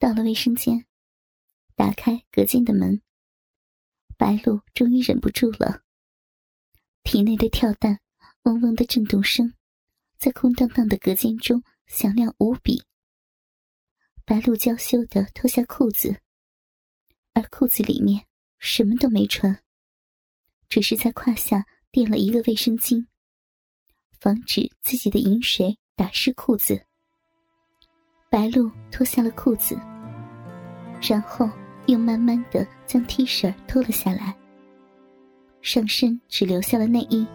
到了卫生间，打开隔间的门，白露终于忍不住了。体内的跳蛋嗡嗡的震动声，在空荡荡的隔间中响亮无比。白露娇羞的脱下裤子，而裤子里面什么都没穿，只是在胯下垫了一个卫生巾，防止自己的饮水打湿裤子。白露脱下了裤子，然后又慢慢的将 T 恤脱了下来。上身只留下了内衣，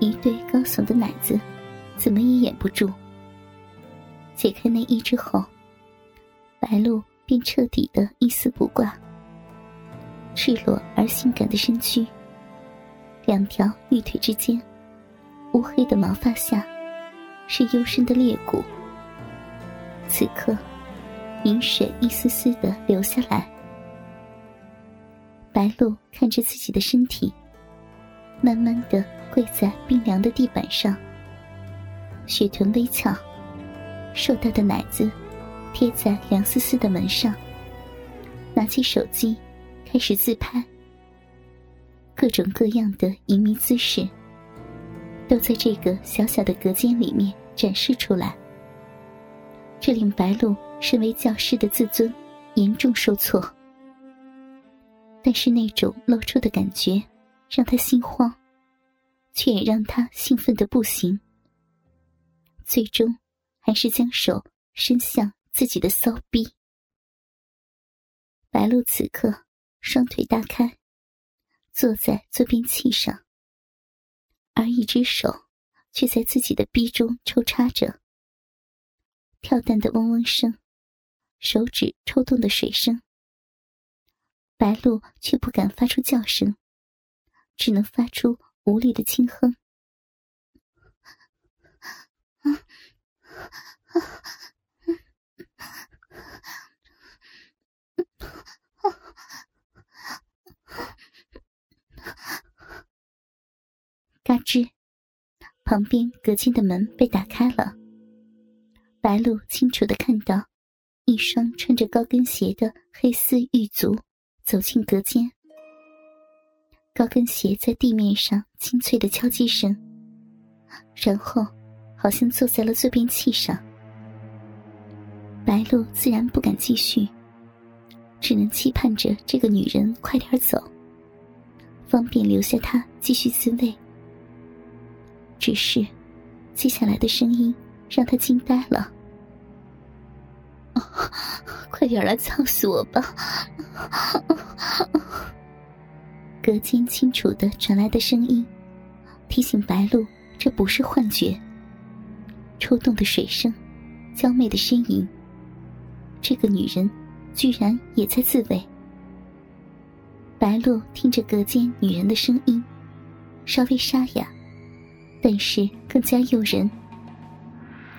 一对高耸的奶子，怎么也掩不住。解开内衣之后，白露便彻底的一丝不挂，赤裸而性感的身躯，两条玉腿之间，乌黑的毛发下，是幽深的裂谷。此刻，饮水一丝丝的流下来。白露看着自己的身体，慢慢的跪在冰凉的地板上，雪臀微翘，硕大的奶子贴在凉丝丝的门上。拿起手机，开始自拍。各种各样的淫靡姿势，都在这个小小的隔间里面展示出来。这令白露身为教师的自尊严重受挫。但是那种露出的感觉，让他心慌，却也让他兴奋的不行。最终，还是将手伸向自己的骚逼。白露此刻双腿大开，坐在坐便器上，而一只手却在自己的逼中抽插着。跳蛋的嗡嗡声，手指抽动的水声。白露却不敢发出叫声，只能发出无力的轻哼。嘎吱，旁边隔间的门被打开了。白露清楚的看到，一双穿着高跟鞋的黑丝玉足。走进隔间，高跟鞋在地面上清脆的敲击声，然后好像坐在了坐便器上。白露自然不敢继续，只能期盼着这个女人快点走，方便留下她继续自慰。只是，接下来的声音让她惊呆了。快点来操死我吧！隔间清楚的传来的声音，提醒白露这不是幻觉。抽动的水声，娇媚的呻吟，这个女人居然也在自慰。白露听着隔间女人的声音，稍微沙哑，但是更加诱人。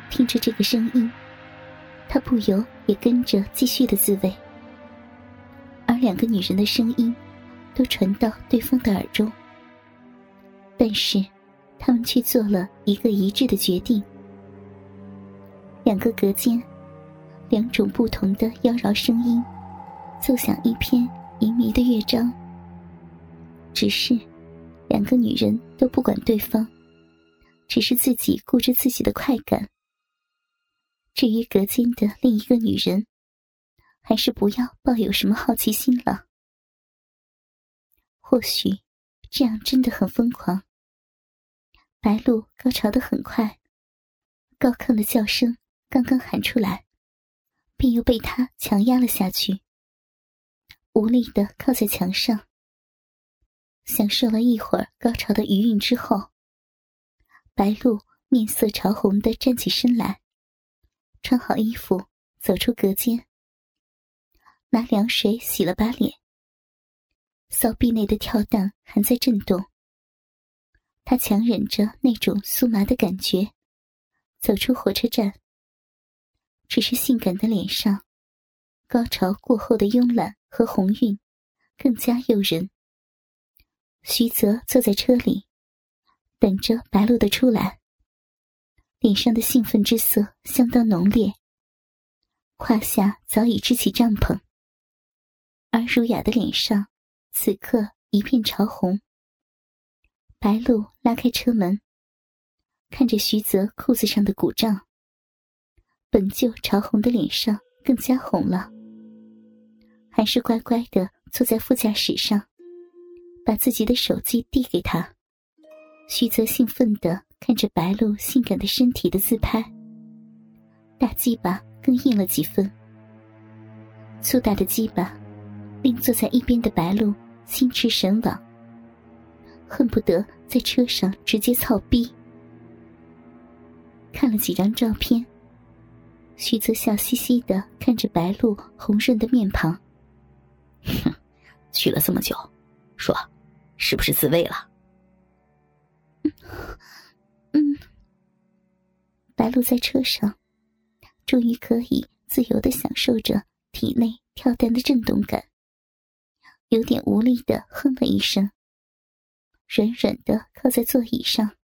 听着这个声音。他不由也跟着继续的自慰，而两个女人的声音都传到对方的耳中，但是他们却做了一个一致的决定：两个隔间，两种不同的妖娆声音，奏响一篇淫靡的乐章。只是两个女人都不管对方，只是自己顾着自己的快感。至于隔间的另一个女人，还是不要抱有什么好奇心了。或许这样真的很疯狂。白露高潮的很快，高亢的叫声刚刚喊出来，便又被他强压了下去，无力的靠在墙上。享受了一会儿高潮的余韵之后，白露面色潮红的站起身来。穿好衣服，走出隔间，拿凉水洗了把脸。骚壁内的跳蛋还在震动。他强忍着那种酥麻的感觉，走出火车站。只是性感的脸上，高潮过后的慵懒和红晕，更加诱人。徐泽坐在车里，等着白露的出来。脸上的兴奋之色相当浓烈，胯下早已支起帐篷，而儒雅的脸上此刻一片潮红。白露拉开车门，看着徐泽裤子上的鼓胀，本就潮红的脸上更加红了，还是乖乖的坐在副驾驶上，把自己的手机递给他。徐泽兴奋的看着白露性感的身体的自拍，大鸡巴更硬了几分。粗大的鸡巴令坐在一边的白露心驰神往，恨不得在车上直接操逼。看了几张照片，徐泽笑嘻嘻的看着白露红润的面庞，哼，去了这么久，说，是不是自慰了？白露在车上，终于可以自由的享受着体内跳蛋的震动感，有点无力的哼了一声，软软的靠在座椅上，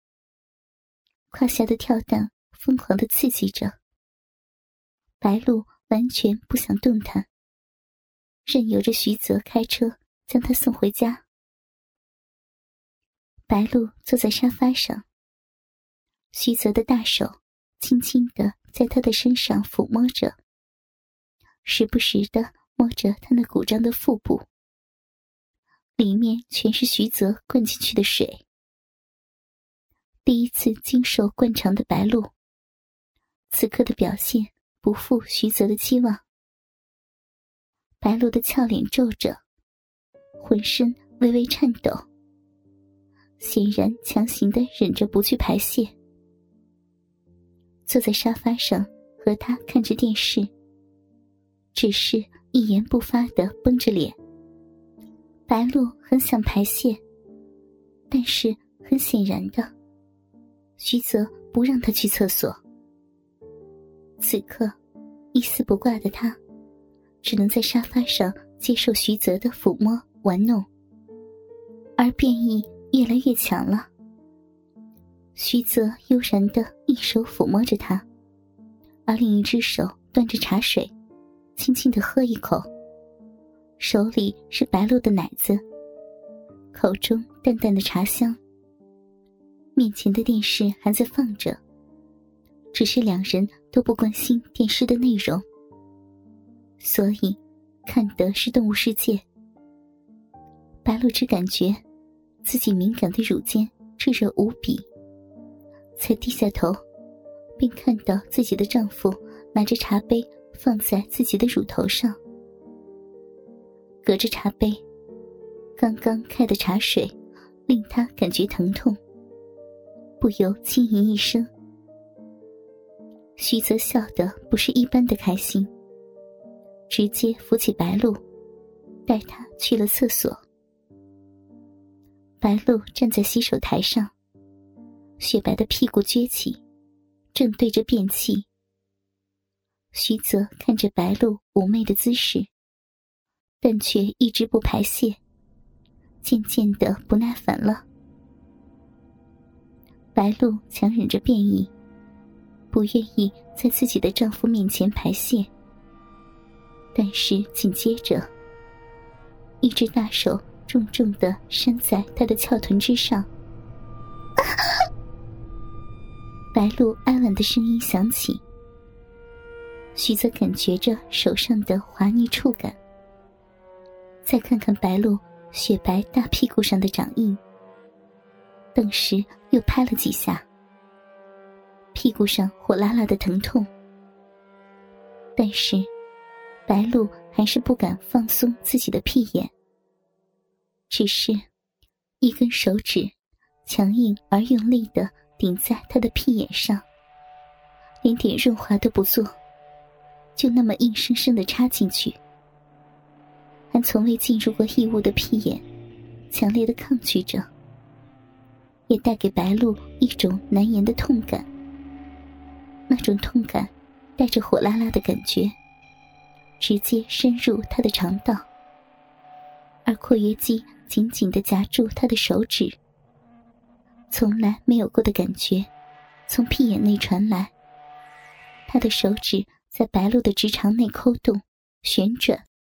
胯下的跳蛋疯狂的刺激着。白露完全不想动弹，任由着徐泽开车将她送回家。白露坐在沙发上，徐泽的大手轻轻的在他的身上抚摸着，时不时的摸着他那鼓胀的腹部，里面全是徐泽灌进去的水。第一次经受灌肠的白露，此刻的表现不负徐泽的期望。白露的俏脸皱着，浑身微微颤抖。显然强行的忍着不去排泄，坐在沙发上和他看着电视，只是一言不发的绷着脸。白露很想排泄，但是很显然的，徐泽不让他去厕所。此刻，一丝不挂的他，只能在沙发上接受徐泽的抚摸玩弄，而变异。越来越强了。徐泽悠然的一手抚摸着她，而另一只手端着茶水，轻轻的喝一口。手里是白露的奶子，口中淡淡的茶香。面前的电视还在放着，只是两人都不关心电视的内容，所以看的是《动物世界》。白露只感觉。自己敏感的乳尖炙热无比，才低下头，便看到自己的丈夫拿着茶杯放在自己的乳头上，隔着茶杯，刚刚开的茶水令她感觉疼痛，不由轻吟一声。徐泽笑得不是一般的开心，直接扶起白露，带她去了厕所。白露站在洗手台上，雪白的屁股撅起，正对着便器。徐泽看着白露妩媚的姿势，但却一直不排泄，渐渐的不耐烦了。白露强忍着便意，不愿意在自己的丈夫面前排泄，但是紧接着，一只大手。重重的扇在他的翘臀之上，白露哀婉的声音响起。徐泽感觉着手上的滑腻触感，再看看白露雪白大屁股上的掌印，顿时又拍了几下，屁股上火辣辣的疼痛，但是白露还是不敢放松自己的屁眼。只是，一根手指强硬而用力的顶在他的屁眼上，连点润滑都不做，就那么硬生生的插进去。还从未进入过异物的屁眼，强烈的抗拒着，也带给白露一种难言的痛感。那种痛感，带着火辣辣的感觉，直接深入他的肠道，而括约肌。紧紧的夹住他的手指，从来没有过的感觉从屁眼内传来。他的手指在白露的直肠内抠动、旋转。